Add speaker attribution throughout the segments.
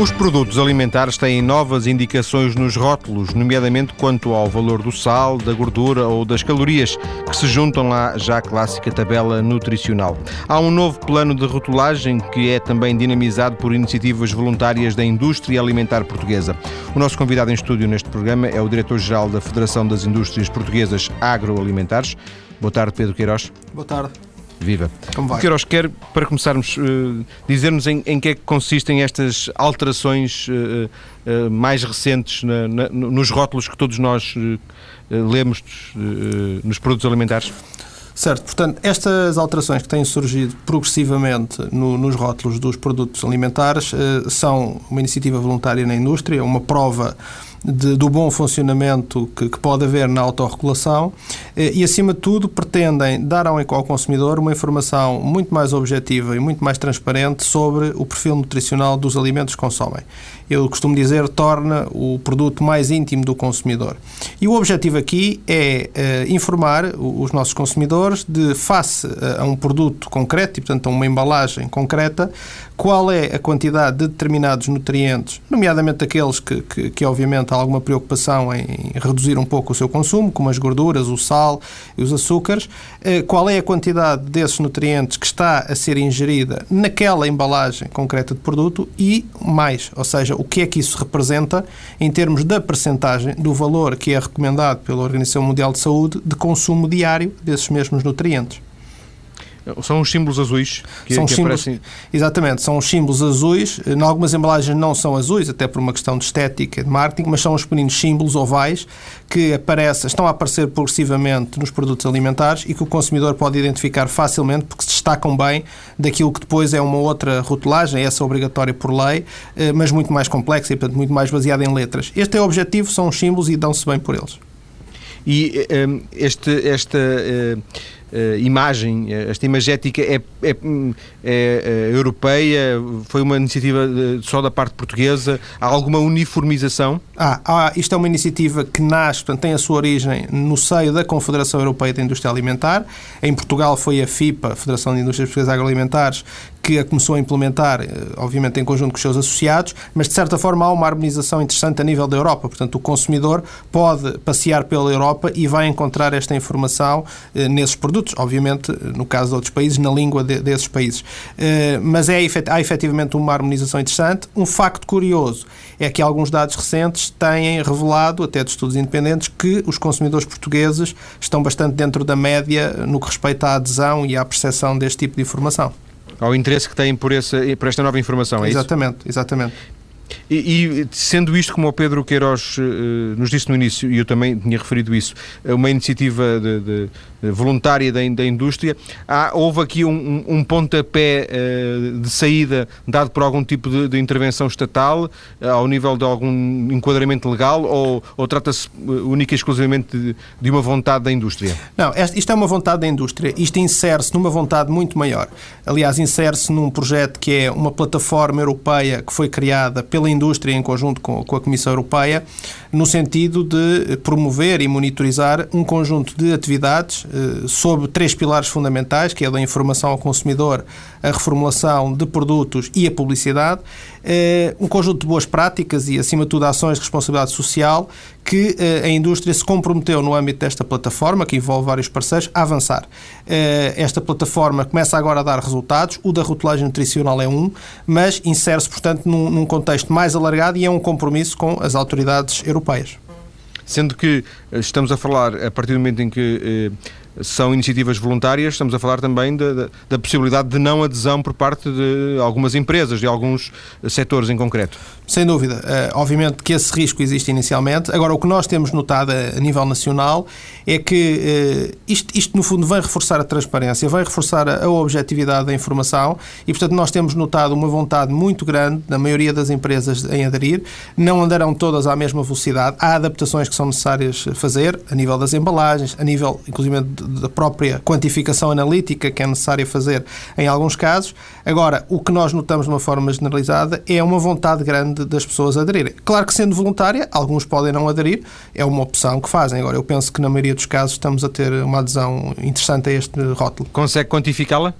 Speaker 1: Os produtos alimentares têm novas indicações nos rótulos, nomeadamente quanto ao valor do sal, da gordura ou das calorias, que se juntam à já clássica tabela nutricional. Há um novo plano de rotulagem que é também dinamizado por iniciativas voluntárias da indústria alimentar portuguesa. O nosso convidado em estúdio neste programa é o diretor-geral da Federação das Indústrias Portuguesas Agroalimentares. Boa tarde, Pedro Queiroz.
Speaker 2: Boa tarde.
Speaker 1: Viva. Como vai? Queiroz, quer, para começarmos, uh, dizer-nos em, em, que é que consistem estas alterações uh, uh, mais recentes na, na, nos rótulos que todos nós lemos nos produtos alimentares?
Speaker 2: Certo, portanto, estas alterações que têm surgido progressivamente no, nos rótulos dos produtos alimentares são uma iniciativa voluntária na indústria, uma prova de, do bom funcionamento que, que, pode haver na autorregulação eh, e, acima de tudo, pretendem dar ao, ao consumidor uma informação muito mais objetiva e muito mais transparente sobre o perfil nutricional dos alimentos que consomem. Eu costumo dizer, torna o produto mais íntimo do consumidor. E o objetivo aqui é eh, informar os nossos consumidores de, face a um produto concreto, e portanto a uma embalagem concreta, qual é a quantidade de determinados nutrientes, nomeadamente aqueles que, que, que obviamente há alguma preocupação em reduzir um pouco o seu consumo, como as gorduras, o sal e os açúcares, eh, qual é a quantidade desses nutrientes que está a ser ingerida naquela embalagem concreta de produto e mais, ou seja, o que é que isso representa em termos da percentagem do valor que é recomendado pela Organização Mundial de Saúde de consumo diário desses mesmos nutrientes.
Speaker 1: São os símbolos azuis
Speaker 2: que, são que símbolos, aparecem. Exatamente, são os símbolos azuis. Em algumas embalagens não são azuis, até por uma questão de estética, de marketing, mas são os pequeninos símbolos ovais que aparecem, estão a aparecer progressivamente nos produtos alimentares e que o consumidor pode identificar facilmente porque se destacam bem daquilo que depois é uma outra rotulagem, essa obrigatória por lei, eh, mas muito mais complexa e, portanto, muito mais baseada em letras. Este é o objetivo, são os símbolos e dão-se bem por eles.
Speaker 1: E um, eh, este, esta. Uh uh, imagem, eh, esta imagética é, é, é, é, europeia? Foi uma iniciativa só da parte portuguesa? Há alguma uniformização?
Speaker 2: Ah, ah, isto é uma iniciativa que nasce, portanto, tem a sua origem no seio da Confederação Europeia da Indústria Alimentar. Em Portugal foi a FIPA, Federação de Indústrias Portuguesas Agroalimentares, que a começou a implementar, obviamente em conjunto com os seus associados, mas de certa forma há uma harmonização interessante a nível da Europa. Portanto, o consumidor pode passear pela Europa e vai encontrar esta informação eh, nesses produtos produtos, obviamente, no caso de outros países, na língua de, desses países. Uh, mas é, há efetivamente uma harmonização interessante. Um facto curioso é que alguns dados recentes têm revelado, até de estudos independentes, que os consumidores portugueses estão bastante dentro da média no que respeita à adesão e à percepção deste tipo de informação.
Speaker 1: Ao interesse que têm por, esse, por esta nova informação, é
Speaker 2: exatamente, isso? Exatamente, exatamente.
Speaker 1: E, e, sendo isto, como o Pedro Queiroz uh, nos disse no início, e eu também tinha referido isso, uma iniciativa de, de voluntária da, da, indústria, há, houve aqui um, um pontapé uh, de saída dado por algum tipo de, de intervenção estatal, uh, ao nível de algum enquadramento legal, ou, ou trata-se única e exclusivamente de, de, uma vontade da indústria?
Speaker 2: Não, isto é uma vontade da indústria. Isto insere-se numa vontade muito maior. Aliás, insere-se num projeto que é uma plataforma europeia que foi criada pela pela indústria em conjunto com, com a Comissão Europeia, no sentido de promover e monitorizar um conjunto de atividades eh, sob três pilares fundamentais, que é a da informação ao consumidor, a reformulação de produtos e a publicidade, eh, um conjunto de boas práticas e, acima de tudo, ações de responsabilidade social que eh, a indústria se comprometeu no âmbito desta plataforma, que envolve vários parceiros, a avançar. Esta plataforma começa agora a dar resultados, o da rotulagem nutricional é um, mas insere-se, portanto, num contexto mais alargado e é um compromisso com as autoridades europeias.
Speaker 1: Sendo que estamos a falar, a partir do momento em que são iniciativas voluntárias, estamos a falar também da, da, da, possibilidade de não adesão por parte de algumas empresas, de alguns setores em concreto.
Speaker 2: Sem dúvida. Uh, obviamente que esse risco existe inicialmente. Agora, o que nós temos notado a, a nível nacional é que uh, isto, isto, no fundo, vai reforçar a transparência, vai reforçar a, a, objetividade da informação e, portanto, nós temos notado uma vontade muito grande da maioria das empresas em aderir. Não andarão todas à mesma velocidade. Há adaptações que são necessárias fazer a nível das embalagens, a nível, inclusive, da própria quantificação analítica que é necessária fazer em alguns casos. Agora, o que nós notamos de uma forma generalizada é uma vontade grande das pessoas aderirem. Claro que sendo voluntária, alguns podem não aderir, é uma opção que fazem. Agora, eu penso que na maioria dos casos estamos a ter uma adesão interessante a este rótulo.
Speaker 1: Consegue quantificá-la?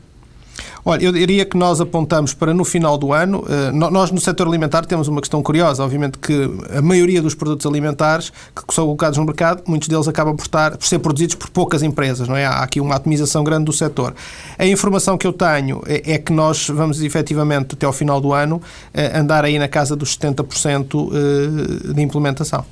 Speaker 2: Olha, eu diria que nós apontamos para no final do ano, eh, nós no setor alimentar temos uma questão curiosa, obviamente que a maioria dos produtos alimentares que são colocados no mercado, muitos deles acabam por, estar, por ser produzidos por poucas empresas, não é? Há aqui uma atomização grande do setor. A informação que eu tenho é, é que nós vamos efetivamente até ao final do ano eh, andar aí na casa dos 70% eh, de implementação.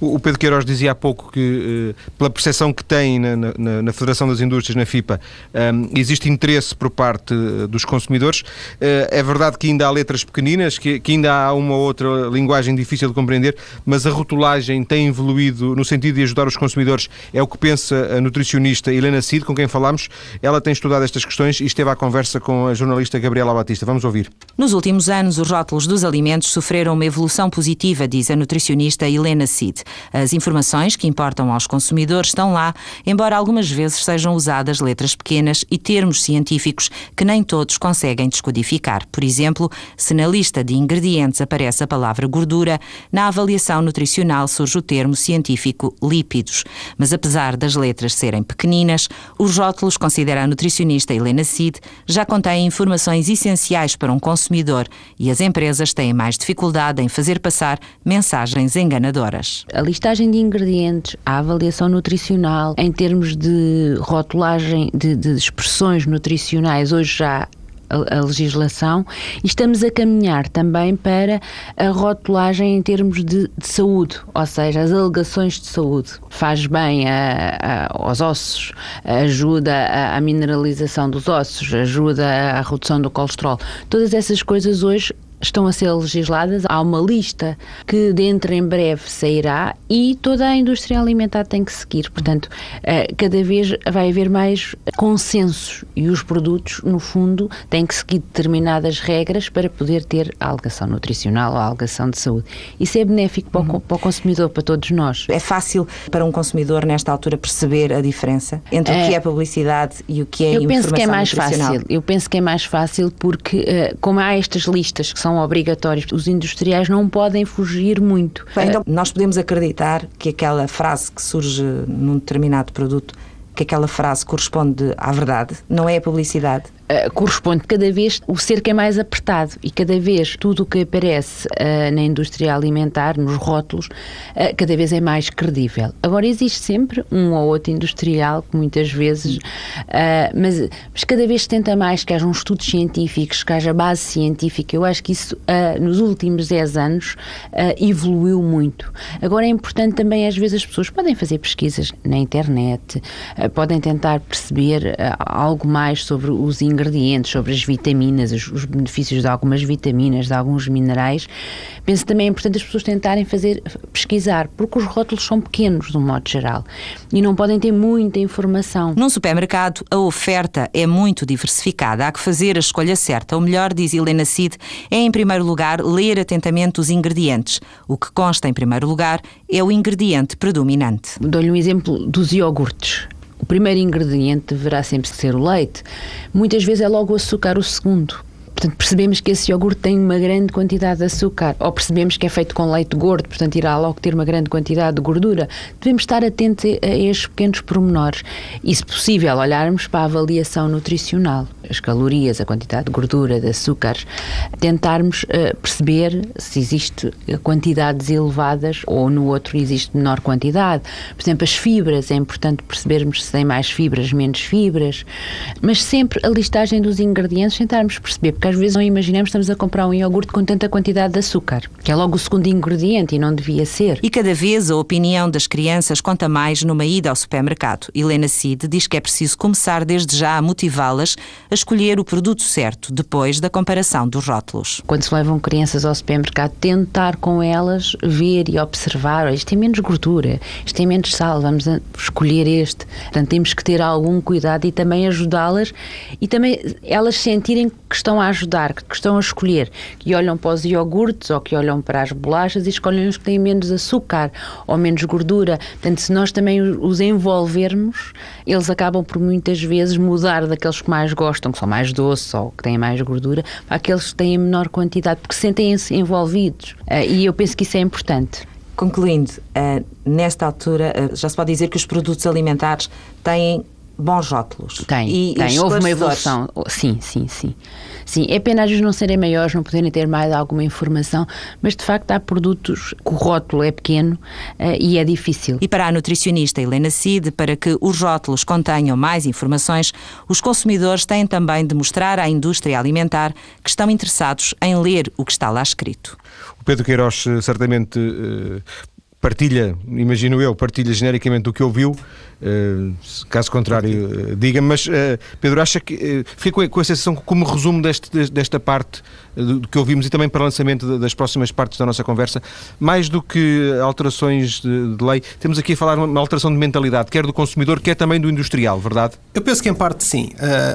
Speaker 1: O Pedro Queiroz dizia há pouco que, eh, pela percepção que tem na, na, na Federação das Indústrias, na FIPA, um, ehm, existe interesse por parte eh, dos consumidores. Uh, é verdade que ainda há letras pequeninas, que, que, ainda há uma ou outra linguagem difícil de compreender, mas a rotulagem tem evoluído no sentido de ajudar os consumidores. É o que pensa a nutricionista Helena Cid, com quem falámos. Ela tem estudado estas questões e esteve à conversa com a jornalista Gabriela Batista. Vamos ouvir.
Speaker 3: Nos últimos anos, os rótulos dos alimentos sofreram uma evolução positiva, diz a nutricionista Helena Cid. As informações que importam aos consumidores estão lá, embora algumas vezes sejam usadas letras pequenas e termos científicos que nem todos conseguem descodificar. Por exemplo, se na lista de ingredientes aparece a palavra gordura, na avaliação nutricional surge o termo científico lípidos. Mas apesar das letras serem pequeninas, os rótulos, considera a nutricionista Helena Cid, já contêm informações essenciais para um consumidor e as empresas têm mais dificuldade em fazer passar mensagens enganadoras
Speaker 4: a listagem de ingredientes, a avaliação nutricional, em termos de rotulagem de, de expressões nutricionais, hoje já a, legislação e estamos a caminhar também para a rotulagem em termos de, de saúde, ou seja, as alegações de saúde. Faz bem a, a, aos ossos, ajuda à mineralização dos ossos, ajuda à redução do colesterol. Todas essas coisas hoje estão a ser legisladas. Há uma lista que dentro em breve sairá e toda a indústria alimentar tem que seguir. Portanto, eh, cada vez vai haver mais consensos e os produtos, no fundo, têm que seguir determinadas regras para poder ter a alegação nutricional ou a alegação de saúde. Isso é benéfico para o, uhum. para o consumidor, para todos nós.
Speaker 3: É fácil para um consumidor, nesta altura, perceber a diferença entre é, o que é publicidade e o que é
Speaker 4: eu
Speaker 3: informação
Speaker 4: penso que é mais fácil. Eu penso que é mais fácil porque, eh, como há estas listas que são são obrigatórios. Os industriais não podem fugir muito.
Speaker 3: Bem, então, nós podemos acreditar que aquela frase que surge num determinado produto que aquela frase corresponde à verdade, não é a publicidade.
Speaker 4: Uh, corresponde cada vez o cerco é mais apertado e cada vez tudo o que aparece uh, na indústria alimentar, nos rótulos, uh, cada vez é mais credível. Agora existe sempre um ou outro industrial que muitas vezes, mas, mas, cada vez se tenta mais que haja uns estudos científicos, que haja base científica. Eu acho que isso nos últimos 10 anos evoluiu muito. Agora é importante também às vezes as pessoas podem fazer pesquisas na internet, podem tentar perceber algo mais sobre os ingredientes ingredientes, sobre as vitaminas, os, os, benefícios de algumas vitaminas, de alguns minerais, penso também é importante as pessoas tentarem fazer, pesquisar, porque os rótulos são pequenos, de um modo geral, e não podem ter muita informação.
Speaker 3: Num supermercado, a oferta é muito diversificada. Há que fazer a escolha certa. O melhor, diz Helena Cid, é, em primeiro lugar, ler atentamente os ingredientes. O que consta, em primeiro lugar, é o ingrediente predominante.
Speaker 4: Dou-lhe um exemplo dos iogurtes. O primeiro ingrediente deverá sempre ser o leite. Muitas vezes é logo o açúcar o segundo. Portanto, percebemos que esse iogurte tem uma grande quantidade de açúcar, ou percebemos que é feito com leite gordo, portanto, irá logo ter uma grande quantidade de gordura. Devemos estar atentos a estes pequenos pormenores e, se possível, olharmos para a avaliação nutricional, as calorias, a quantidade de gordura, de açúcares, tentarmos uh, perceber se existe quantidades elevadas ou no outro existe menor quantidade. Por exemplo, as fibras, é importante percebermos se tem mais fibras, menos fibras, mas sempre a listagem dos ingredientes, tentarmos perceber, porque às vezes não imaginamos que estamos a comprar um iogurte com tanta quantidade de açúcar, que é logo o segundo ingrediente e não devia ser.
Speaker 3: E cada vez a opinião das crianças conta mais numa ida ao supermercado. Helena Cid diz que é preciso começar desde já a motivá-las a escolher o produto certo, depois da comparação dos rótulos.
Speaker 4: Quando se levam crianças ao supermercado, tentar com elas ver e observar, isto tem menos gordura, isto tem menos sal, vamos escolher este. Portanto, temos que ter algum cuidado e também ajudá-las e também elas sentirem que estão a ajudar, que estão a escolher, que olham para os iogurtes ou que olham para as bolachas e escolhem os que têm menos açúcar ou menos gordura. Portanto, se nós também os envolvermos, eles acabam por muitas vezes mudar daqueles que mais gostam, que são mais doces ou que têm mais gordura, para aqueles que têm menor quantidade, porque sentem-se envolvidos. Eh, e eu penso que isso é importante.
Speaker 3: Concluindo, eh, nesta altura, eh, já se pode dizer que os produtos alimentares têm bons rótulos.
Speaker 4: Tem,
Speaker 3: e,
Speaker 4: tem. Houve uma evolução. Sim, sim, sim. Sim, é pena às vezes não serem maiores, não poderem ter mais alguma informação, mas de facto há produtos que o rótulo é pequeno uh, e é difícil.
Speaker 3: E para a nutricionista Helena Cid, para que os rótulos contenham mais informações, os consumidores têm também de mostrar à indústria alimentar que estão interessados em ler o que está lá escrito.
Speaker 1: O Pedro Queiroz eh, certamente uh, partilha, imagino eu, partilha genericamente o que ouviu, Uh, caso contrário, uh, diga-me, mas uh, Pedro, acha que fica com a, sensação como resumo deste, desta parte do que ouvimos e também para o lançamento das próximas partes da nossa conversa, mais do que alterações de, de lei, temos aqui a falar uma alteração de mentalidade, quer do consumidor, quer também do industrial, verdade?
Speaker 2: Eu penso que em parte sim.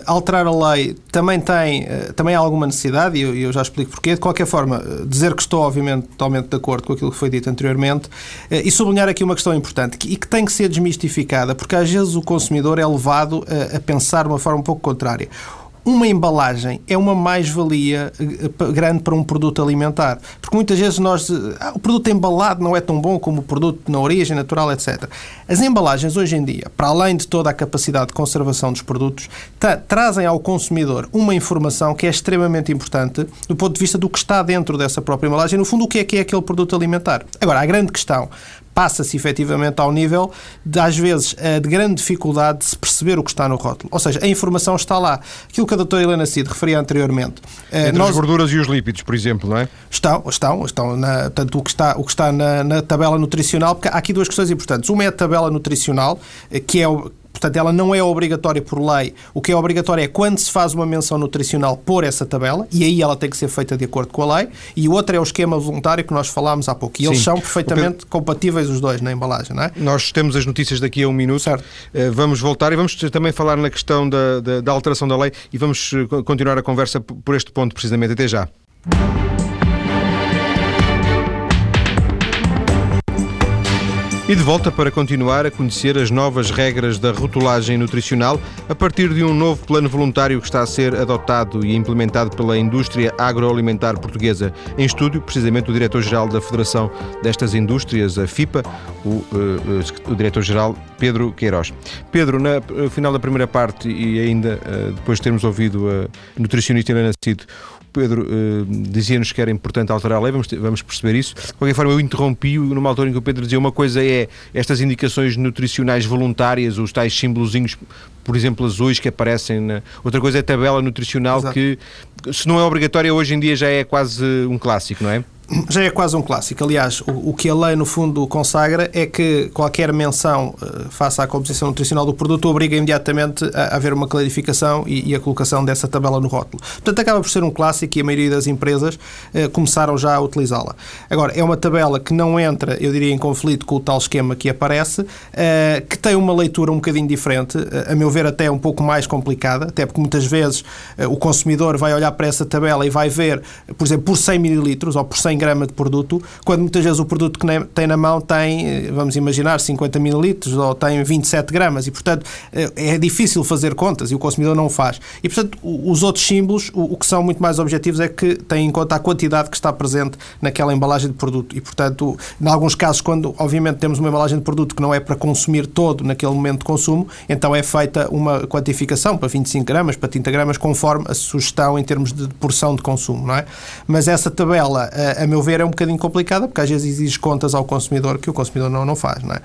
Speaker 2: alterar a lei também tem também há alguma necessidade e eu, eu, já explico porquê. De qualquer forma, dizer que estou obviamente totalmente de acordo com aquilo que foi dito anteriormente e sublinhar aqui uma questão importante e que tem que ser desmistificada porque às vezes o consumidor é levado a, a pensar de uma forma um pouco contrária uma embalagem é uma mais-valia eh, grande para um produto alimentar. Porque muitas vezes nós. Ah, o produto embalado não é tão bom como o produto na origem natural, etc. As embalagens, hoje em dia, para além de toda a capacidade de conservação dos produtos, trazem ao consumidor uma informação que é extremamente importante do ponto de vista do que está dentro dessa própria embalagem. No fundo, o que é que é aquele produto alimentar. Agora, a grande questão passa-se efetivamente ao nível de, às vezes, eh, de grande dificuldade de se perceber o que está no rótulo. Ou seja, a informação está lá. Aquilo que a doutora Helena Cid referia anteriormente.
Speaker 1: Eh, Entre nós... as gorduras e os lípidos, por exemplo, não é?
Speaker 2: Estão, estão, estão na, tanto o que está, o que está na, na tabela nutricional, porque há aqui duas questões importantes. Uma é a tabela nutricional, eh, que é o, Portanto, ela não é obrigatória por lei. O que é obrigatório é quando se faz uma menção nutricional por essa tabela, e aí ela tem que ser feita de acordo com a lei. E o outro é o esquema voluntário que nós falámos há pouco. E Sim. eles são perfeitamente compatíveis os dois na embalagem, não é?
Speaker 1: Nós temos as notícias daqui a um minuto. Certo. Eh, vamos voltar e vamos também falar na questão da, da, da alteração da lei e vamos eh, continuar a conversa por este ponto, precisamente. Até já. E de volta para continuar a conhecer as novas regras da rotulagem nutricional a partir de um novo plano voluntário que está a ser adotado e implementado pela indústria agroalimentar portuguesa. Em estúdio, precisamente, o diretor-geral da Federação destas Indústrias, a FIPA, o, uh, o diretor-geral Pedro Queiroz. Pedro, no final da primeira parte e ainda depois de termos ouvido a nutricionista Helena Cido, Pedro uh, dizia-nos que era importante alterar a lei, vamos, vamos perceber isso. De qualquer forma, eu interrompi-o numa altura em que o Pedro dizia uma coisa é estas indicações nutricionais voluntárias, os tais símbolozinhos, por exemplo, azuis que aparecem na... Outra coisa é a tabela nutricional Exato. que, se não é obrigatória, hoje em dia já é quase um clássico, não é?
Speaker 2: Já é quase um clássico. Aliás, o, o, que a lei, no fundo, consagra é que qualquer menção uh, face à composição nutricional do produto obriga imediatamente a, a haver uma clarificação e, e, a colocação dessa tabela no rótulo. Portanto, acaba por ser um clássico e a maioria das empresas uh, começaram já a utilizá-la. Agora, é uma tabela que não entra, eu diria, em conflito com o tal esquema que aparece, uh, que tem uma leitura um bocadinho diferente, a meu ver, até um pouco mais complicada, até porque muitas vezes o consumidor vai olhar para essa tabela e vai ver, por exemplo, por 100 mililitros ou por 100 grama de produto, quando muitas vezes o produto que tem na mão tem, eh, vamos imaginar, 50 mililitros ou tem 27 gramas e, portanto, eh, é difícil fazer contas e o consumidor não o faz. E, portanto, os outros símbolos, o que são muito mais objetivos é que têm em conta a quantidade que está presente naquela embalagem de produto e, portanto, em alguns casos, quando obviamente temos uma embalagem de produto que não é para consumir todo naquele momento de consumo, então é feita uma quantificação para 25 gramas, para 30 gramas, conforme a sugestão em termos de porção de consumo, não é? Mas essa tabela, a, a meu ver, é um bocadinho complicada, porque às vezes exige contas ao consumidor que o consumidor não, não faz, não é?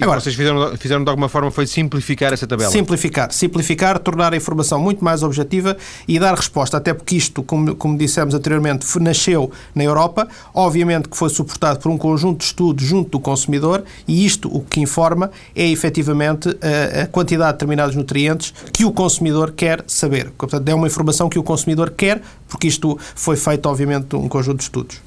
Speaker 1: Agora, vocês fizeram, fizeram de alguma forma foi simplificar essa tabela?
Speaker 2: Simplificar, simplificar, tornar a informação muito mais objetiva e dar resposta, até porque isto, como, como dissemos anteriormente, nasceu na Europa, obviamente que foi suportado por um conjunto de estudos junto do consumidor e isto o que informa é efetivamente a, a quantidade de determinados nutrientes que o consumidor quer saber. Portanto, é uma informação que o consumidor quer, porque isto foi feito, obviamente, um conjunto de estudos.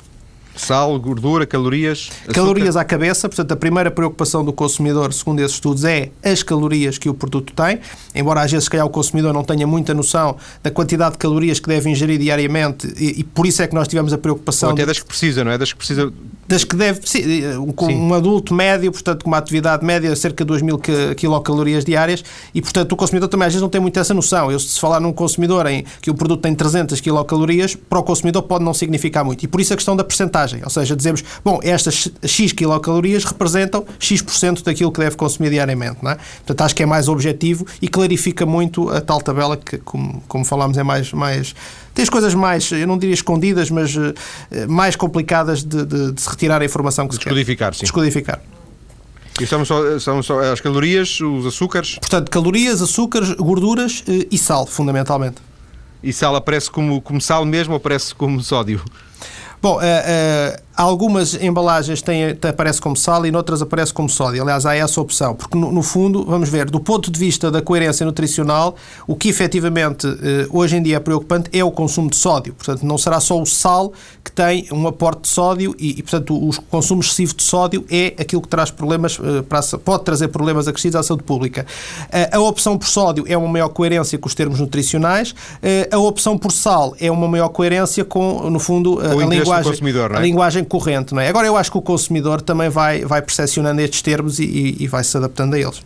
Speaker 1: Sal, gordura, calorias.
Speaker 2: Açúcar. Calorias à cabeça, portanto, a primeira preocupação do consumidor, segundo esses estudos, é as calorias que o produto tem. Embora às vezes, se calhar, o consumidor não tenha muita noção da quantidade de calorias que deve ingerir diariamente, e, e por isso é que nós tivemos a preocupação. Ou
Speaker 1: até das que precisa, não é? Das que precisa.
Speaker 2: Das que deve. Sim, um, um adulto médio, portanto, com uma atividade média, cerca de 2 mil quilocalorias diárias, e, portanto, o consumidor também às vezes não tem muito essa noção. Eu, se falar num consumidor em que o produto tem 300 quilocalorias, para o consumidor pode não significar muito. E por isso a questão da percentagem Ou seja, dizemos, bom, estas X quilocalorias representam X% daquilo que deve consumir diariamente. Não é? Portanto, acho que é mais objetivo e clarifica muito a tal tabela que, como, como falámos, é mais, mais tem as coisas mais, eu não diria escondidas, mas uh, mais complicadas de, de, de, se retirar a informação que
Speaker 1: se Descodificar,
Speaker 2: sim. Descodificar.
Speaker 1: E são só, são só as calorias, os açúcares?
Speaker 2: Portanto, calorias, açúcares, gorduras uh, e sal, fundamentalmente.
Speaker 1: E sal aparece como, como sal mesmo ou aparece como sódio?
Speaker 2: Bom, uh, uh, algumas embalagens têm, aparece como sal e noutras aparece como sódio. Aliás, há essa opção, porque no, no, fundo, vamos ver, do ponto de vista da coerência nutricional, o que efetivamente uh, hoje em dia é preocupante é o consumo de sódio. Portanto, não será só o sal que tem um aporte de sódio e, e portanto, o consumo excessivo de sódio é aquilo que traz problemas, para, pode trazer problemas acrescidos à saúde pública. a opção por sódio é uma maior coerência com os termos nutricionais, a opção por sal é uma maior coerência com, no fundo, a linguagem é? a linguagem corrente. Não é? Agora, eu acho que o consumidor também vai, vai percepcionando estes termos e, e, e vai se adaptando a eles.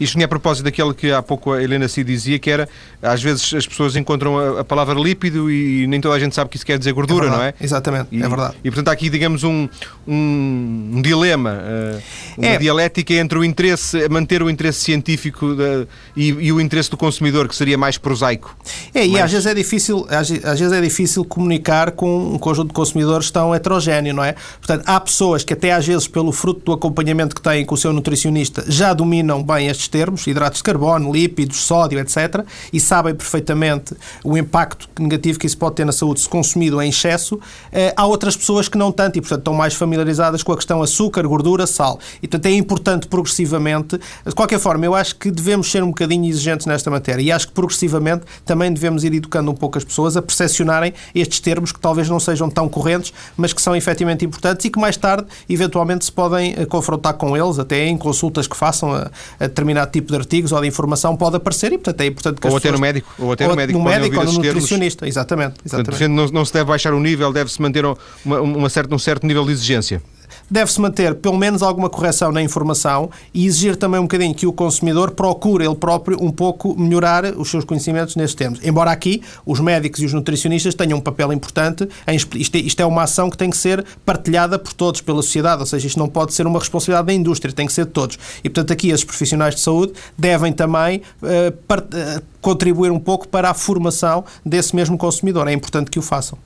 Speaker 1: Isto é a propósito daquele que há pouco a Helena se dizia, que era, às vezes as pessoas encontram a, a, palavra lípido e nem toda a gente sabe que isso quer dizer gordura,
Speaker 2: é
Speaker 1: não é?
Speaker 2: Exatamente,
Speaker 1: e,
Speaker 2: é verdade.
Speaker 1: E portanto há aqui, digamos, um, um, um dilema, uh, uma é. dialética entre o interesse, manter o interesse científico da, e, e, o interesse do consumidor, que seria mais prosaico.
Speaker 2: É, e às vezes é difícil, às, às, vezes é difícil comunicar com um conjunto de consumidores tão heterogéneo, não é? Portanto, há pessoas que até às vezes, pelo fruto do acompanhamento que têm com o seu nutricionista, já dominam bem estes termos, hidratos de carbono, lípidos, sódio, etc., e sabem perfeitamente o impacto negativo que isso pode ter na saúde se consumido em excesso. Eh, há outras pessoas que não tanto e, portanto, estão mais familiarizadas com a questão açúcar, gordura, sal. E, portanto, é importante progressivamente. De qualquer forma, eu acho que devemos ser um bocadinho exigentes nesta matéria e acho que progressivamente também devemos ir educando um pouco as pessoas a percepcionarem estes termos que talvez não sejam tão correntes, mas que são efetivamente importantes e que mais tarde, eventualmente, se podem eh, confrontar com eles, até em consultas que façam a, a determinado tipo de artigos ou de informação pode aparecer e, portanto, é importante que
Speaker 1: ou
Speaker 2: as
Speaker 1: até
Speaker 2: pessoas...
Speaker 1: no médico, ou até no médico,
Speaker 2: no médico ou no nutricionista, exatamente. exatamente.
Speaker 1: Portanto, não, não se deve baixar o nível, deve-se manter uma, uma certa, um certo nível de exigência
Speaker 2: deve-se manter pelo menos alguma correção na informação e exigir também um bocadinho que o consumidor procure ele próprio um pouco melhorar os seus conhecimentos nestes termos. Embora aqui os médicos e os nutricionistas tenham um papel importante, em, isto, é, isto é uma ação que tem que ser partilhada por todos, pela sociedade, ou seja, isto não pode ser uma responsabilidade da indústria, tem que ser de todos. E, portanto, aqui esses profissionais de saúde devem também uh, contribuir um pouco para a formação desse mesmo consumidor. É importante que o façam.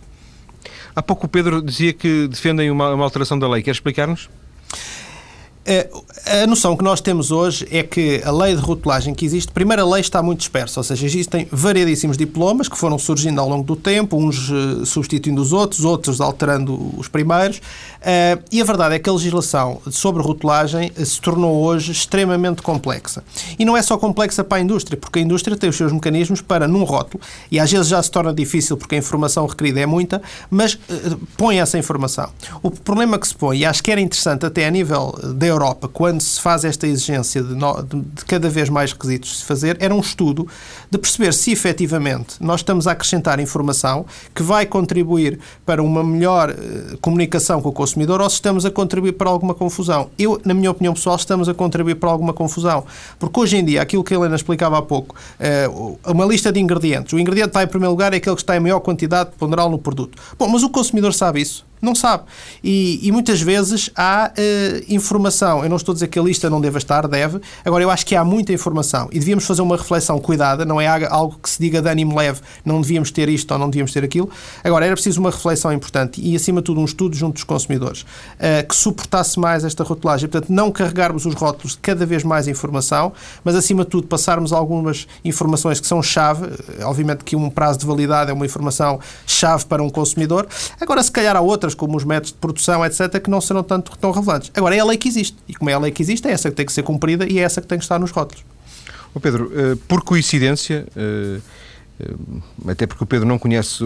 Speaker 1: Há pouco o Pedro dizia que defendem uma, uma alteração da lei. Quer explicar-nos?
Speaker 2: É, a noção que nós temos hoje é que a lei de rotulagem que existe, primeiro a lei está muito dispersa, ou seja, existem variedíssimos diplomas que foram surgindo ao longo do tempo, uns uh, substituindo os outros, outros alterando os primeiros, uh, e a verdade é que a legislação sobre rotulagem se tornou hoje extremamente complexa. E não é só complexa para a indústria, porque a indústria tem os seus mecanismos para, num rótulo, e às vezes já se torna difícil porque a informação requerida é muita, mas põe essa informação. O problema que se põe, e acho que era interessante até a nível da Europa, quando se faz esta exigência de, no, de, de, cada vez mais requisitos se fazer, era um estudo de perceber se efetivamente nós estamos a acrescentar informação que vai contribuir para uma melhor uh, comunicação com o consumidor ou se estamos a contribuir para alguma confusão. Eu, na minha opinião pessoal, estamos a contribuir para alguma confusão. Porque hoje em dia, aquilo que a Helena explicava há pouco, uh, uma lista de ingredientes. O ingrediente está em primeiro lugar é aquele que está em maior quantidade ponderal no produto. Bom, mas o consumidor sabe isso. Não sabe. E, e muitas vezes há uh, informação. Eu não estou a dizer que a lista não deva estar, deve. Agora, eu acho que há muita informação e devíamos fazer uma reflexão cuidada. Não é algo que se diga de ânimo leve, não devíamos ter isto ou não devíamos ter aquilo. Agora, era preciso uma reflexão importante e, acima de tudo, um estudo junto dos consumidores uh, que suportasse mais esta rotulagem. Portanto, não carregarmos os rótulos de cada vez mais informação, mas, acima de tudo, passarmos algumas informações que são chave. Eh, obviamente que um prazo de validade é uma informação chave para um consumidor. Agora, se calhar há outras como os métodos de produção, etc., que não serão tanto tão relevantes. Agora, é a lei que existe. E como é a lei que existe, é essa que tem que ser cumprida e é essa que tem que estar nos rótulos.
Speaker 1: Oh Pedro, eh, por coincidência, eh, até porque o Pedro não conhece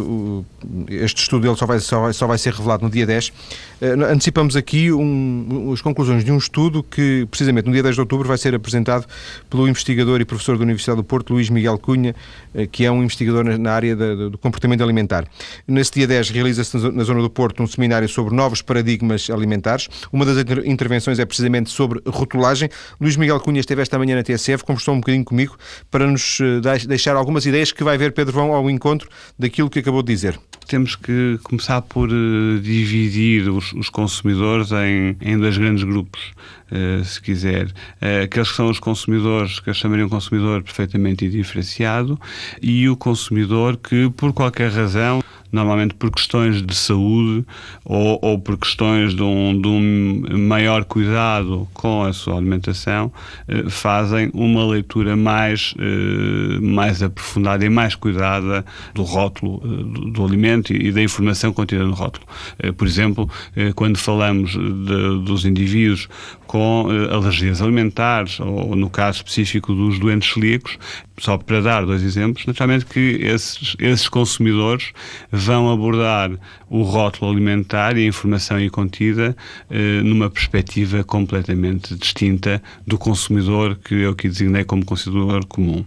Speaker 1: este estudo, ele só vai, só, vai, só vai ser revelado no dia 10. Eh, antecipamos aqui um, as conclusões de um estudo que, precisamente no dia 10 de outubro, vai ser apresentado pelo investigador e professor da Universidade do Porto, Luís Miguel Cunha, eh, que é um investigador na área do comportamento alimentar. Nesse dia 10 realiza-se na zona do Porto um seminário sobre novos paradigmas alimentares. Uma das intervenções é precisamente sobre rotulagem. Luís Miguel Cunha esteve esta manhã na TSF, conversou um bocadinho comigo para nos deixar algumas ideias que vai vai ver, Pedro, vão ao encontro daquilo que acabou de dizer?
Speaker 5: Temos que começar por uh, dividir os, os, consumidores em, em dois grandes grupos, uh, se quiser. Uh, aqueles que são os consumidores, que eu chamaria um consumidor perfeitamente diferenciado, e o consumidor que, por qualquer razão, normalmente por questões de saúde ou, ou por questões de um, de um, maior cuidado com a sua alimentação, eh, fazem uma leitura mais, eh, mais aprofundada e mais cuidada do rótulo eh, do, do, alimento e, e, da informação contida no rótulo. Eh, por exemplo, eh, quando falamos de, dos indivíduos com eh, alergias alimentares, ou no caso específico dos doentes celíacos, só para dar dois exemplos, naturalmente que esses, esses consumidores vão abordar o rótulo alimentar e a informação aí contida eh, numa perspectiva completamente distinta do consumidor que eu aqui designei como consumidor comum.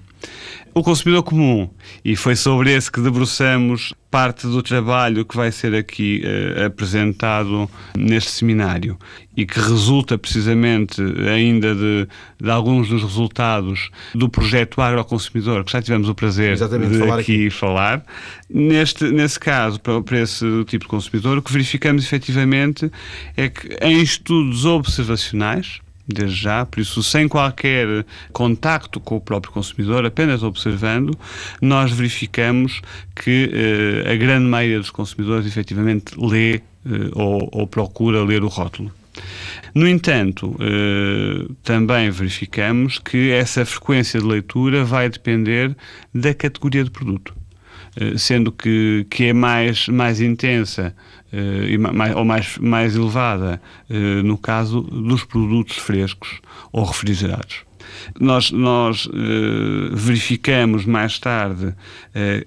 Speaker 5: O consumidor comum, e foi sobre esse que debruçamos parte do trabalho que vai ser aqui eh, apresentado neste seminário e que resulta precisamente ainda de, de, alguns dos resultados do projeto Agroconsumidor, que já tivemos o prazer Exatamente, de falar aqui, aqui, falar. Neste, nesse caso, para, para esse tipo de consumidor, o que verificamos efetivamente é que em estudos observacionais, desde já, por isso, sem qualquer contacto com o próprio consumidor, apenas observando, nós verificamos que eh, a grande maioria dos consumidores efetivamente lê eh, ou, ou procura ler o rótulo. No entanto, eh, também verificamos que essa frequência de leitura vai depender da categoria de produto. Eh, sendo que, que é mais, mais intensa eh, mais, ou mais, mais elevada eh, no caso dos produtos frescos ou refrigerados. Nós, nós uh, verificamos mais tarde, uh,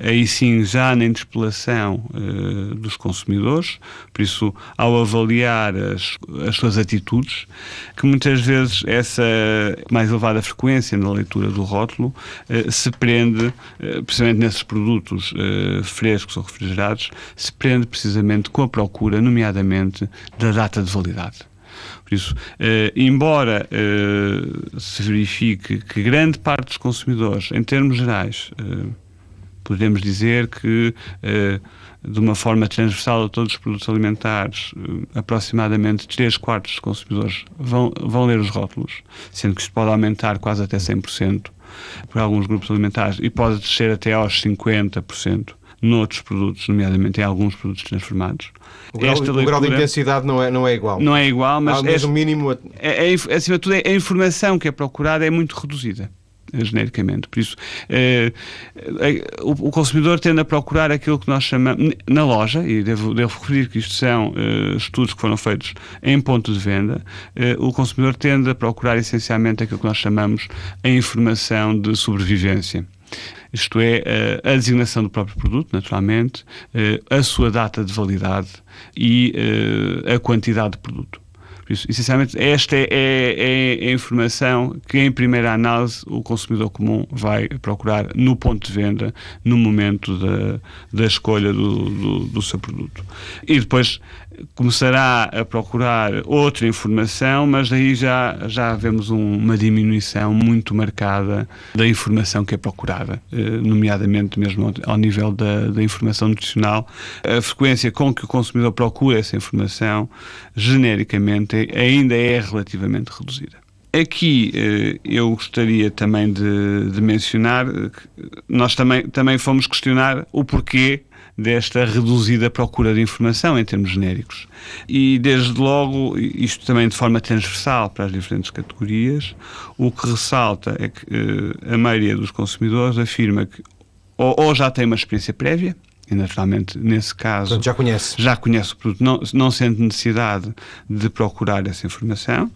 Speaker 5: aí sim, já na interpelação uh, dos consumidores, por isso, ao avaliar as, as suas atitudes, que muitas vezes essa mais elevada frequência na leitura do rótulo se prende, precisamente nesses produtos frescos ou refrigerados, se prende precisamente com a procura, nomeadamente, da data de validade. Por isso, eh, embora eh, se verifique que grande parte dos consumidores, em termos gerais, eh, podemos dizer que de uma forma transversal a todos os produtos alimentares, aproximadamente 3 quartos dos consumidores vão, vão ler os rótulos, sendo que isto pode aumentar quase até 100% por alguns grupos alimentares e pode descer até aos 50% noutros produtos, nomeadamente em alguns produtos transformados.
Speaker 1: O grau, leitura, o grau de intensidade não é, não é igual.
Speaker 5: Não é igual, mas.
Speaker 1: Há mesmo mínimo.
Speaker 5: É, é, acima de tudo, é, a informação que é procurada é muito reduzida eh, genericamente. Por isso, eh, eh, o, o, consumidor tende a procurar aquilo que nós chamamos, na loja, e devo, devo referir que isto são eh, estudos que foram feitos em ponto de venda, eh, o consumidor tende a procurar essencialmente aquilo que nós chamamos a informação de sobrevivência isto é, eh, a designação do próprio produto, naturalmente, eh, a sua data de validade e eh, a quantidade de produto. Por isso, essencialmente, esta é, é, é, a informação que, em primeira análise, o consumidor comum vai procurar no ponto de venda, no momento da, da escolha do, do, do seu produto. E depois começará a procurar outra informação, mas aí já, já vemos um, uma diminuição muito marcada da informação que é procurada, eh, nomeadamente mesmo ao, nível da, da, informação nutricional. A frequência com que o consumidor procura essa informação, genericamente, ainda é relativamente reduzida. Aqui eh, eu gostaria também de, de mencionar que nós também, também fomos questionar o porquê desta reduzida procura de informação em termos genéricos. E, desde logo, isto também de forma transversal para as diferentes categorias, o que ressalta é que eh, a maioria dos consumidores afirma que ou, ou já tem uma experiência prévia, e naturalmente nesse caso
Speaker 1: Portanto, já conhece.
Speaker 5: já conhece o produto não, não sente necessidade de procurar essa informação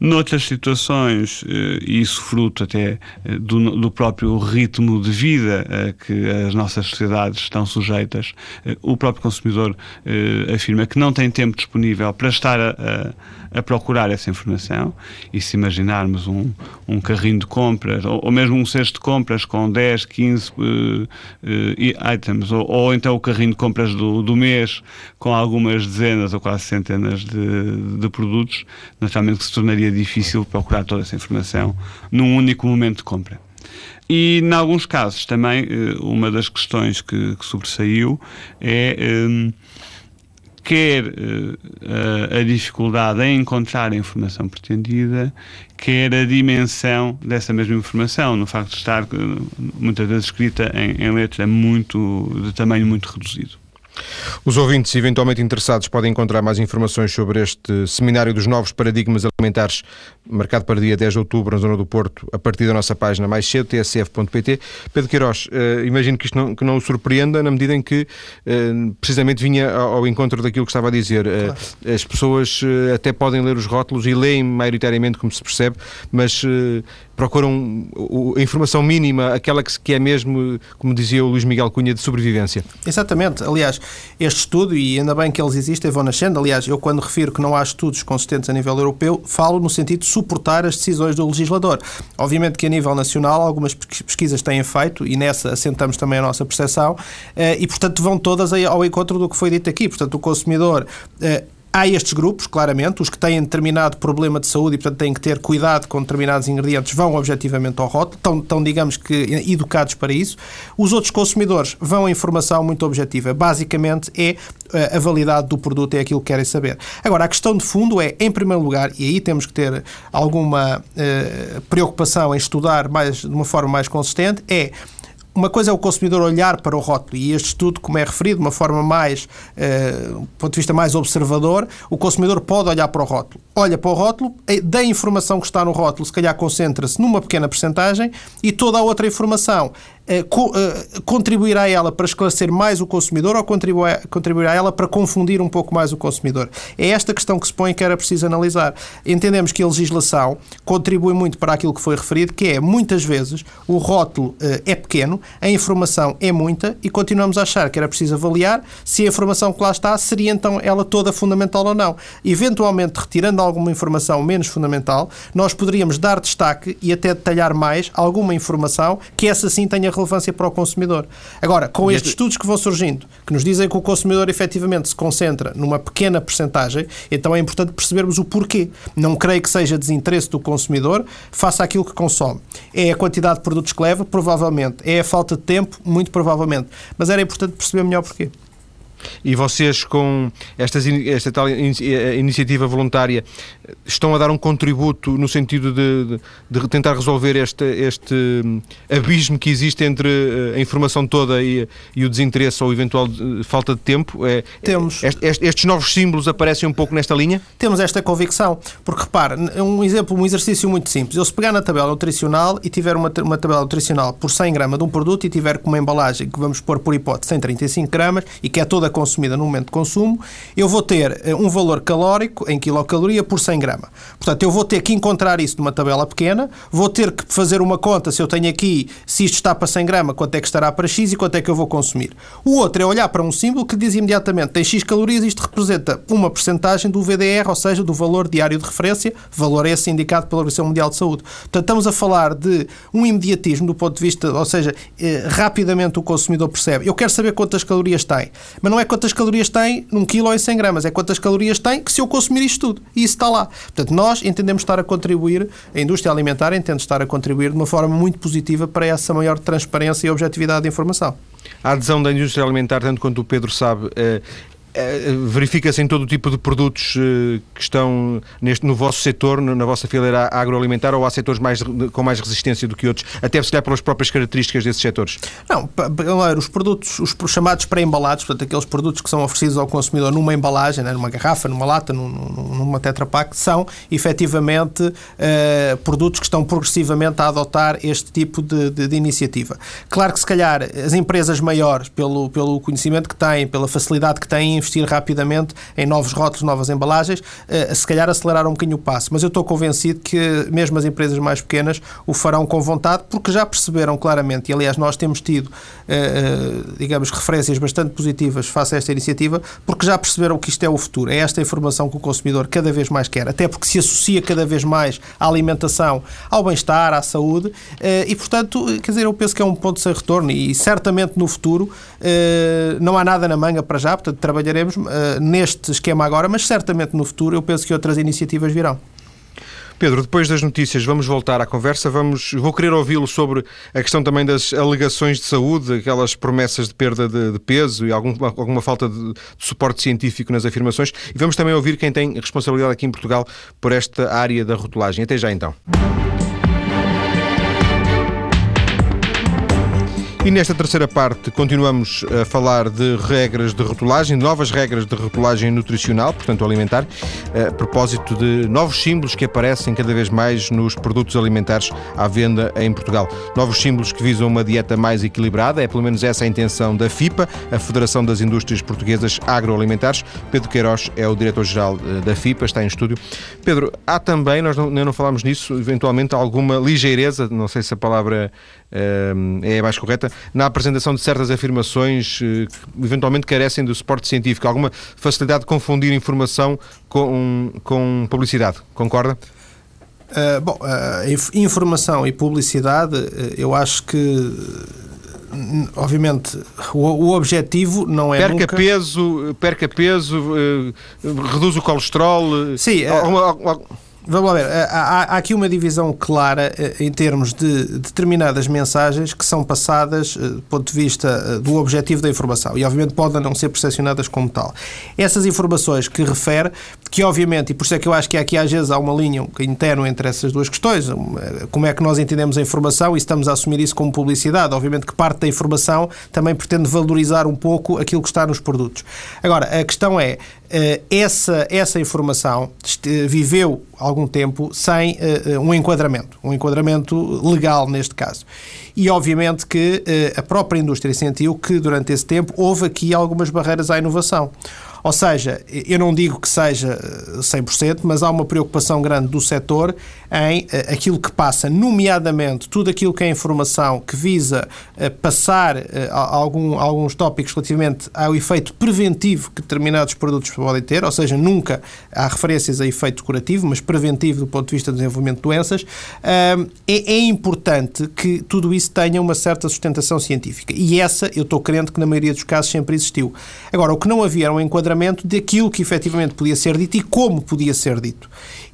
Speaker 5: Noutras situações, eh, e isso fruto até eh, do, do, próprio ritmo de vida a que as nossas sociedades estão sujeitas, eh, o próprio consumidor afirma que não tem tempo disponível para estar a, a, a procurar essa informação. E se imaginarmos um, um carrinho de compras, ou, ou, mesmo um cesto de compras com 10, 15 uh, uh, items, ou, ou, então o carrinho de compras do, do mês com algumas dezenas ou quase centenas de, de produtos, naturalmente que se tornaria difícil procurar toda essa informação num único momento de compra. E, em alguns casos, também, uma das questões que, que sobressaiu é. Um, quer uh, a dificuldade em encontrar a informação pretendida, quer a dimensão dessa mesma informação, no facto de estar muitas vezes escrita em, em letra muito, de tamanho muito reduzido.
Speaker 1: Os ouvintes eventualmente interessados podem encontrar mais informações sobre este seminário dos novos paradigmas alimentares, marcado para dia 10 de outubro na Zona do Porto, a partir da nossa página mais cedo, tsf.pt. Pedro Queiroz, eh, imagino que isto não, que não o surpreenda na medida em que eh, precisamente vinha ao, encontro daquilo que estava a dizer. Eh, claro. As pessoas até podem ler os rótulos e leem maioritariamente, como se percebe, mas procuram a informação mínima, aquela que é mesmo, como dizia o Luís Miguel Cunha, de sobrevivência.
Speaker 2: Exatamente. Aliás, este estudo, e ainda bem que eles existem, vão nascendo. Aliás, eu quando refiro que não há estudos consistentes a nível europeu, falo no sentido de suportar as decisões do legislador. Obviamente que a nível nacional algumas pesquisas têm feito e nessa assentamos também a nossa percepção eh, e, portanto, vão todas ao encontro do que foi dito aqui. Portanto, o consumidor eh, Há estes grupos, claramente, os que têm determinado problema de saúde e, portanto, têm que ter cuidado com determinados ingredientes, vão objetivamente ao rótulo, estão, estão, digamos que, educados para isso. Os outros consumidores vão a informação muito objetiva. Basicamente, é eh, a validade do produto, é aquilo que querem saber. Agora, a questão de fundo é, em primeiro lugar, e aí temos que ter alguma eh, preocupação em estudar mais, de uma forma mais consistente, é uma coisa é o consumidor olhar para o rótulo e este estudo, como é referido, de uma forma mais, eh, do ponto de vista mais observador, o consumidor pode olhar para o rótulo. Olha para o rótulo, da informação que está no rótulo, se calhar concentra-se numa pequena percentagem e toda a outra informação eh, eh, contribuirá ela para esclarecer mais o consumidor ou contribuirá ela para confundir um pouco mais o consumidor? É esta questão que se põe que era preciso analisar. Entendemos que a legislação contribui muito para aquilo que foi referido, que é, muitas vezes, o rótulo eh, é pequeno, a informação é muita e continuamos a achar que era preciso avaliar se a informação que lá está seria então ela toda fundamental ou não. Eventualmente, retirando alguma informação menos fundamental, nós poderíamos dar destaque e até detalhar mais alguma informação que essa sim tenha relevância para o consumidor. Agora, com estes estudos que vão surgindo, que nos dizem que o consumidor efetivamente se concentra numa pequena percentagem, então é importante percebermos o porquê. Não creio que seja desinteresse do consumidor faça aquilo que consome. É a quantidade de produtos que leva? Provavelmente. É a falta de tempo? Muito provavelmente. Mas era importante perceber melhor porquê.
Speaker 1: E vocês, com estas, esta tal eh, iniciativa voluntária, estão a dar um contributo no sentido de, de, de tentar resolver este, este hum, abismo que existe entre eh, a informação toda e, e o desinteresse ou eventual eh, falta de tempo? É,
Speaker 2: Temos.
Speaker 1: estes novos símbolos aparecem um pouco nesta linha?
Speaker 2: Temos esta convicção, porque repare, um exemplo, um exercício muito simples. Eu se pegar na tabela nutricional e tiver uma, uma tabela nutricional por 100 gramas de um produto e tiver com uma embalagem que vamos pôr por hipótese 135 gramas e que é toda consumida no momento de consumo, eu vou ter eh, um valor calórico em quilocaloria por 100 grama. Portanto, eu vou ter que encontrar isso numa tabela pequena, vou ter que fazer uma conta se eu tenho aqui, se isto está para 100 grama, quanto é que estará para X e quanto é que eu vou consumir. O outro é olhar para um símbolo que diz imediatamente tem X calorias, isto representa uma percentagem do VDR, ou seja, do valor diário de referência, valor esse indicado pela Organização Mundial de Saúde. Portanto, estamos a falar de um imediatismo do ponto de vista, ou seja, eh, rapidamente o consumidor percebe. Eu quero saber quantas calorias tem, mas não não é quantas calorias tem num quilo ou em 100 gramas, é quantas calorias tem que se eu consumir isto tudo. E isso está lá. Portanto, nós entendemos estar a contribuir, a indústria alimentar entende estar a contribuir de uma forma muito positiva para essa maior transparência e objetividade de informação.
Speaker 1: A adesão da indústria alimentar, tanto quanto o Pedro sabe, eh, verifica-se em todo o tipo de produtos eh, que estão neste, no vosso setor, na vossa fileira agroalimentar, ou há setores mais, com mais resistência do que outros, até se calhar pelas próprias características desses setores?
Speaker 2: Não, os produtos, os chamados pré-embalados, portanto, aqueles produtos que são oferecidos ao consumidor numa embalagem, né, numa garrafa, numa lata, numa Tetra Pak, são efetivamente uh, produtos que estão progressivamente a adotar este tipo de, de, de, iniciativa. Claro que se calhar as empresas maiores, pelo, pelo conhecimento que têm, pela facilidade que têm investir rapidamente em novos rótulos, novas embalagens, eh, se calhar acelerar um bocadinho o passo. Mas eu estou convencido que mesmo as empresas mais pequenas o farão com vontade, porque já perceberam claramente, e aliás nós temos tido, eh, eh, digamos, referências bastante positivas face a esta iniciativa, porque já perceberam que isto é o futuro. É esta informação que o consumidor cada vez mais quer, até porque se associa cada vez mais à alimentação, ao bem-estar, à saúde, e portanto, quer dizer, eu penso que é um ponto sem retorno e certamente no futuro não há nada na manga para já, portanto, trabalharemos uh, neste esquema agora, mas certamente no futuro eu penso que outras iniciativas virão.
Speaker 1: Pedro, depois das notícias vamos voltar à conversa. Vamos, vou querer ouvi-lo sobre a questão também das alegações de saúde, aquelas promessas de perda de, de peso e algum, alguma falta de, de, suporte científico nas afirmações. E vamos também ouvir quem tem responsabilidade aqui em Portugal por esta área da rotulagem. Até já então. E nesta terceira parte continuamos a falar de regras de rotulagem, novas regras de rotulagem nutricional, portanto alimentar, a propósito de novos símbolos que aparecem cada vez mais nos produtos alimentares à venda em Portugal. Novos símbolos que visam uma dieta mais equilibrada, é pelo menos essa a intenção da FIPA, a Federação das Indústrias Portuguesas Agroalimentares. Pedro Queiroz é o diretor-geral eh, da FIPA, está em estúdio. Pedro, há também, nós não, não falámos nisso, eventualmente alguma ligeireza, não sei se a palavra é a mais correta, na apresentação de certas afirmações eh, que eventualmente carecem do suporte científico, alguma facilidade de confundir informação com, com publicidade. Concorda?
Speaker 2: Uh, bom, uh, informação e publicidade, uh, eu acho que obviamente o, o, objetivo não é
Speaker 1: perca
Speaker 2: nunca...
Speaker 1: peso perca peso reduz o colesterol
Speaker 2: sim alguma, Vamos lá ver, eh, há, há, aqui uma divisão clara eh, em termos de determinadas mensagens que são passadas eh, do ponto de vista do objetivo da informação e, obviamente, podem não ser percepcionadas como tal. Essas informações que refere, que, obviamente, e por isso é que eu acho que aqui às vezes há uma linha interna entre essas duas questões, como é que nós entendemos a informação e estamos a assumir isso como publicidade. Obviamente que parte da informação também pretende valorizar um pouco aquilo que está nos produtos. Agora, a questão é, essa, essa informação viveu algum tempo sem uh, um enquadramento, um enquadramento legal neste caso. E obviamente que a própria indústria sentiu que durante esse tempo houve aqui algumas barreiras à inovação. Ou seja, eu não digo que seja 100%, mas há uma preocupação grande do setor em aquilo que passa, nomeadamente tudo aquilo que é informação que visa passar algum, alguns tópicos relativamente ao efeito preventivo que determinados produtos podem ter, ou seja, nunca há referências a efeito curativo, mas preventivo do ponto de vista do desenvolvimento de doenças, é, é importante que tudo isso tenha uma certa sustentação científica. E essa, eu estou crente que na maioria dos casos sempre existiu. Agora, o que não havia era um enquadramento daquilo que efetivamente podia ser dito e como podia ser dito.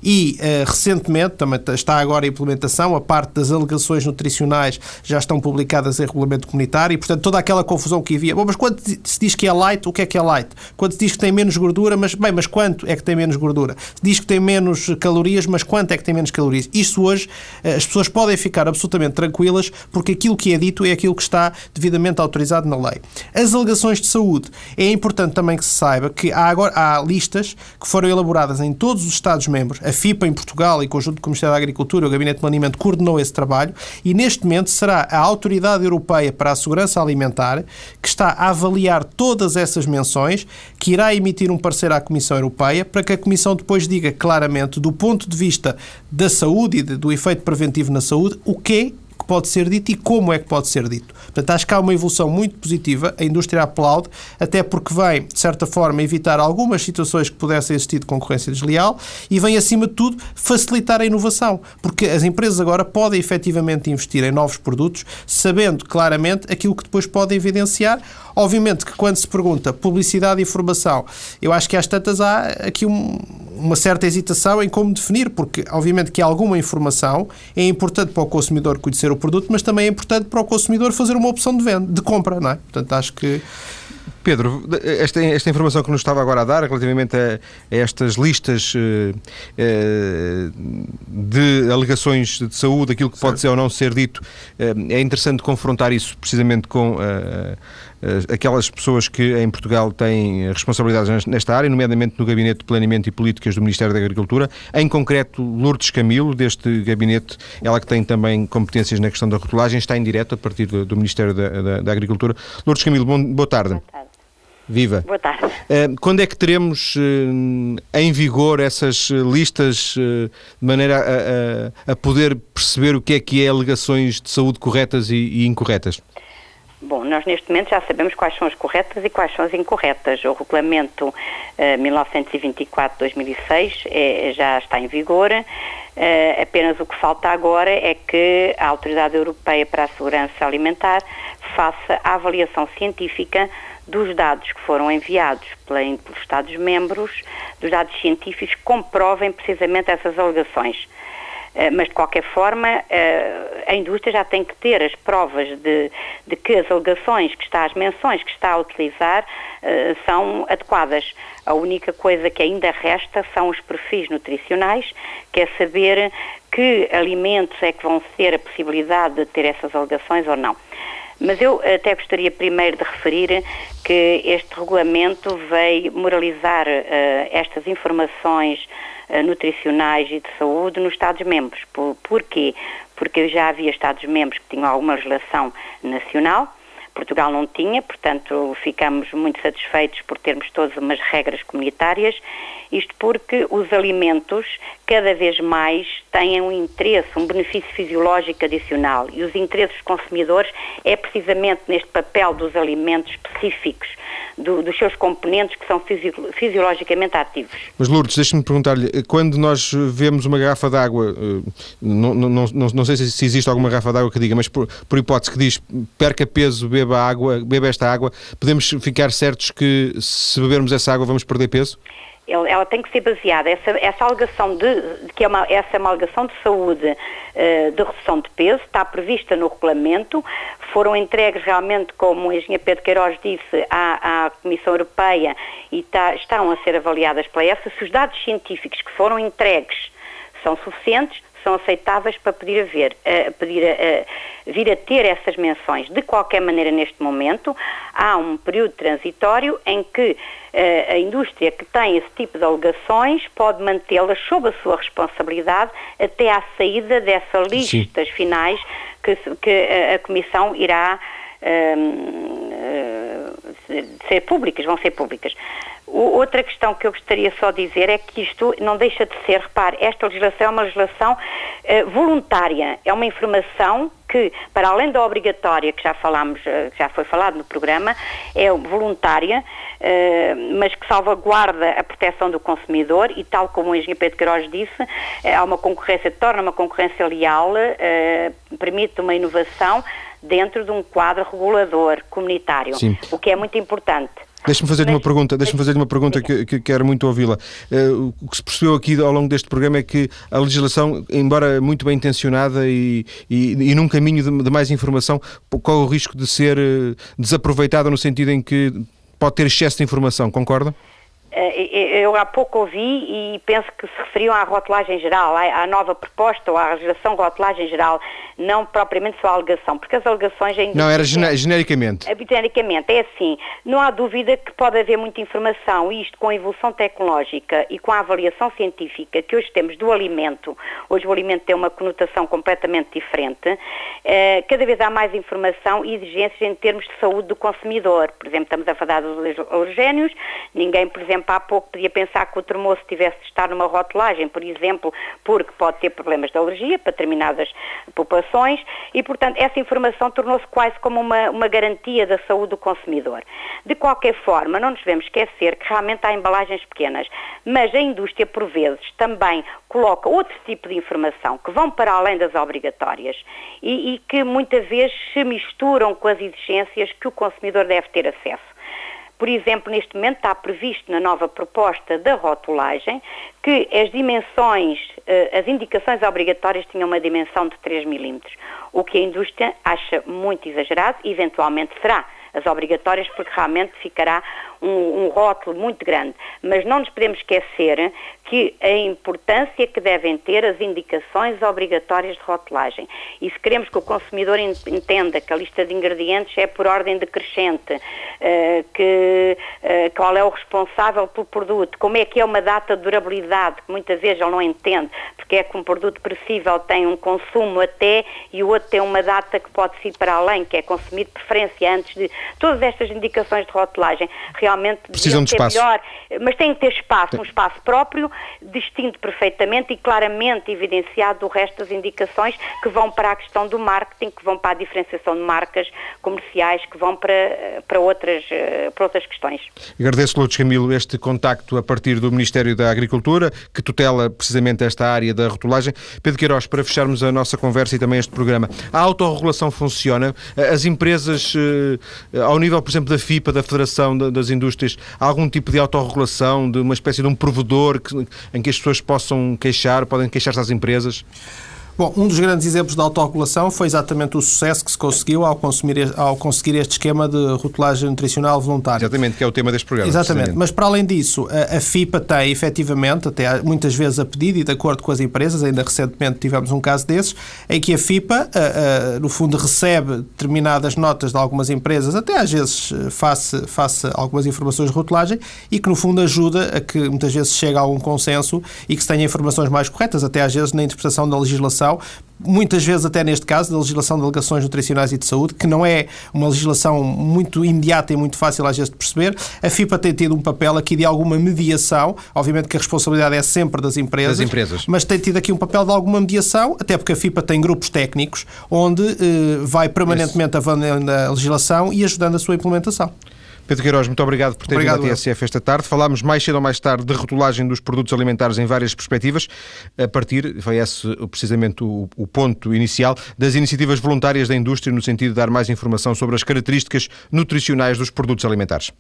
Speaker 2: E, uh, recentemente, também está agora a implementação, a parte das alegações nutricionais já estão publicadas em regulamento comunitário e, portanto, toda aquela confusão que havia. Bom, mas quando se diz que é light, o que é que é light? Quando se diz que tem menos gordura, mas, bem, mas quanto é que tem menos gordura? Se diz que tem menos calorias, mas quanto é que tem menos calorias? Isto hoje, uh, as pessoas podem ficar absolutamente tranquilas porque aquilo que é dito é aquilo que está devidamente autorizado na lei. As alegações de saúde. É importante também que se saiba que há, agora, há listas que foram elaboradas em todos os Estados-membros. A FIPA em Portugal e conjunto com o Ministério da Agricultura, o Gabinete de Planeamento coordenou esse trabalho e neste momento será a Autoridade Europeia para a Segurança Alimentar que está a avaliar todas essas menções, que irá emitir um parecer à Comissão Europeia para que a Comissão depois diga claramente, do ponto de vista da saúde e do efeito preventivo na saúde, o que é que pode ser dito e como é que pode ser dito. Portanto, acho que há uma evolução muito positiva, a indústria aplaude, até porque vem, de certa forma, evitar algumas situações que pudessem existir de concorrência desleal e vem, acima de tudo, facilitar a inovação, porque as empresas agora podem efetivamente investir em novos produtos, sabendo claramente aquilo que depois podem evidenciar. Obviamente que quando se pergunta publicidade e informação, eu acho que às tantas há aqui um, uma certa hesitação em como definir, porque obviamente que alguma informação é importante para o consumidor conhecer o produto, mas também é importante para o consumidor fazer uma opção de venda, de compra, não é? Portanto, acho que
Speaker 1: Pedro, esta, esta informação que nos estava agora a dar relativamente a, a estas listas uh, uh, de alegações de saúde, aquilo que certo. pode ser ou não ser dito, uh, é interessante confrontar isso precisamente com aquelas pessoas que em Portugal têm responsabilidades nesta área, nomeadamente no Gabinete de Planeamento e Políticas do Ministério da Agricultura, em concreto Lourdes Camilo, deste gabinete, ela que tem também competências na questão da rotulagem, está em direto a partir do, do Ministério da, da, da, Agricultura. Lourdes Camilo, bom, boa tarde. Boa tarde. Viva.
Speaker 6: Boa tarde.
Speaker 1: Uh, quando é que teremos em vigor essas listas de maneira a, a, a, poder perceber o que é que é alegações de saúde corretas e, e, incorretas?
Speaker 6: Bom, nós neste momento já sabemos quais são as corretas e quais são as incorretas. O regulamento 1924-2006 é, já está em vigor. apenas o que falta agora é que a Autoridade Europeia para a Segurança Alimentar faça a avaliação científica dos dados que foram enviados pelos Estados-membros, dos dados científicos que comprovem precisamente essas alegações. Uh, mas, de qualquer forma, uh, a indústria já tem que ter as provas de, de que as alegações que está, as menções que está a utilizar são adequadas. A única coisa que ainda resta são os perfis nutricionais, que é saber que alimentos é que vão ter a possibilidade de ter essas alegações ou não. Mas eu até gostaria primeiro de referir que este regulamento veio moralizar uh, estas informações nutricionais e de saúde nos Estados-membros. Por, porquê? Porque já havia Estados-membros que tinham alguma legislação nacional, Portugal não tinha, portanto ficamos muito satisfeitos por termos todas umas regras comunitárias, isto porque os alimentos cada vez mais têm um interesse, um benefício fisiológico adicional e os interesses dos consumidores é precisamente neste papel dos alimentos específicos, do, dos seus componentes que são fisiologicamente ativos.
Speaker 1: Mas Lourdes, deixe-me perguntar-lhe, quando nós vemos uma garrafa de água, eh, não, não, não, não sei se existe alguma garrafa de água que diga, mas por, por hipótese que diz perca peso, beba água, beba esta água, podemos ficar certos que se bebermos essa água vamos perder peso?
Speaker 6: Ela tem que ser baseada, essa, essa alegação de, que é uma, essa é uma alegação de saúde uh, de redução de peso, está prevista no regulamento, foram entregues realmente, como o engenheiro Pedro Queiroz disse, à, à Comissão Europeia e tá, estão a ser avaliadas pela EFSA, se os dados científicos que foram entregues são suficientes, são aceitáveis para pedir a ver, a pedir a, a, vir a ter essas menções. De qualquer maneira, neste momento, há um período transitório em que a, a indústria que tem esse tipo de alegações pode mantê-las sob a sua responsabilidade até à saída dessas listas Sim. finais que, que a, Comissão irá um, ser públicas, vão ser públicas. O, outra questão que eu gostaria só de dizer é que isto não deixa de ser, repare, esta legislação é uma legislação uh, voluntária, é uma informação que, para além da obrigatória, que já falámos, uh, que já foi falado no programa, é voluntária, uh, mas que salvaguarda a proteção do consumidor e, tal como o engenheiro Pedro Queiroz disse, há uma concorrência, torna uma concorrência leal, permite uma inovação dentro de um quadro regulador comunitário, Sim. o que é muito importante.
Speaker 1: Deixe-me fazer-lhe uma pergunta, deixe-me fazer uma pergunta que, que quero muito ouvi-la. Uh, o que se percebeu aqui ao longo deste programa é que a legislação, embora muito bem intencionada e, e, e num caminho de, de, mais informação, corre o risco de ser uh, desaproveitada no sentido em que pode ter excesso de informação, concorda?
Speaker 6: Eh, eu há pouco ouvi e penso que se referiam à rotulagem geral, à nova proposta ou à legislação rotulagem geral, não propriamente só à alegação, porque as alegações ainda...
Speaker 1: Não, era genericamente.
Speaker 6: É, genericamente, é assim, não há dúvida que pode haver muita informação, e isto com a evolução tecnológica e com a avaliação científica que hoje temos do alimento, hoje o alimento tem uma conotação completamente diferente, eh, cada vez há mais informação e exigências em termos de saúde do consumidor. Por exemplo, estamos a falar dos alergénios, ninguém, por exemplo, há pouco podia pensar que o termoço tivesse de estar numa rotulagem, por exemplo, porque pode ter problemas de alergia para determinadas populações e, portanto, essa informação tornou-se quase como uma, uma garantia da saúde do consumidor. De qualquer forma, não nos devemos esquecer que realmente há embalagens pequenas, mas a indústria, por vezes, também coloca outro tipo de informação que vão para além das obrigatórias e, e que muitas vezes se misturam com as exigências que o consumidor deve ter acesso. Por exemplo, neste momento está previsto na nova proposta da rotulagem que as dimensões, eh, as indicações obrigatórias tinham uma dimensão de 3 milímetros, o que a indústria acha muito exagerado e eventualmente será as obrigatórias, porque realmente ficará um, um rótulo muito grande. Mas não nos podemos esquecer que a importância que devem ter as indicações obrigatórias de rotulagem. E se queremos que o consumidor entenda que a lista de ingredientes é por ordem decrescente, uh, que uh, qual é o responsável pelo produto, como é que é uma data de durabilidade, que muitas vezes ele não entende, porque é que um produto perecível tem um consumo até e o outro tem uma data que pode ir para além, que é consumido de preferência antes de. Todas estas indicações de rotulagem realmente
Speaker 1: precisam de espaço. Melhor,
Speaker 6: mas têm que ter espaço, um espaço próprio distinto perfeitamente e claramente evidenciado do resto das indicações que vão para a questão do marketing, que vão para a diferenciação de marcas comerciais, que vão para, para, outras, para outras questões.
Speaker 1: Agradeço, Lourdes Camilo, este contacto a partir do Ministério da Agricultura, que tutela precisamente esta área da rotulagem. Pedro Queiroz, para fecharmos a nossa conversa e também este programa, a autorregulação funciona? As empresas, eh, ao nível, por exemplo, da FIPA, da Federação das Indústrias, algum tipo de autorregulação, de uma espécie de um provedor em que as pessoas possam queixar, podem queixar-se às empresas?
Speaker 2: Bom, um dos grandes exemplos da autorregulação foi exatamente o sucesso que se conseguiu ao, consumir, ao conseguir este esquema de rotulagem nutricional voluntária.
Speaker 1: Exatamente, que é o tema deste programa.
Speaker 2: Exatamente, mas para além disso, a, a, FIPA tem efetivamente, até muitas vezes a pedido e de acordo com as empresas, ainda recentemente tivemos um caso desses, em que a FIPA, a, a, no fundo, recebe determinadas notas de algumas empresas, até às vezes face, face a algumas informações de rotulagem, e que no fundo ajuda a que muitas vezes chegue a algum consenso e que se tenha informações mais corretas, até às vezes na interpretação da legislação legislação, muitas vezes até neste caso, da legislação de alegações nutricionais e de saúde, que não é uma legislação muito imediata e muito fácil às vezes de perceber. A FIPA tem tido um papel aqui de alguma mediação, obviamente que a responsabilidade é sempre das empresas,
Speaker 1: das empresas.
Speaker 2: mas tem tido aqui um papel de alguma mediação, até porque a FIPA tem grupos técnicos onde eh, vai permanentemente avaliando a legislação e ajudando a sua implementação.
Speaker 1: Pedro Queiroz, muito obrigado por ter obrigado, vindo à TSF esta tarde. Falámos mais cedo ou mais tarde de rotulagem dos produtos alimentares em várias perspectivas, a partir, foi esse precisamente o, o ponto inicial, das iniciativas voluntárias da indústria no sentido de dar mais informação sobre as características nutricionais dos produtos alimentares.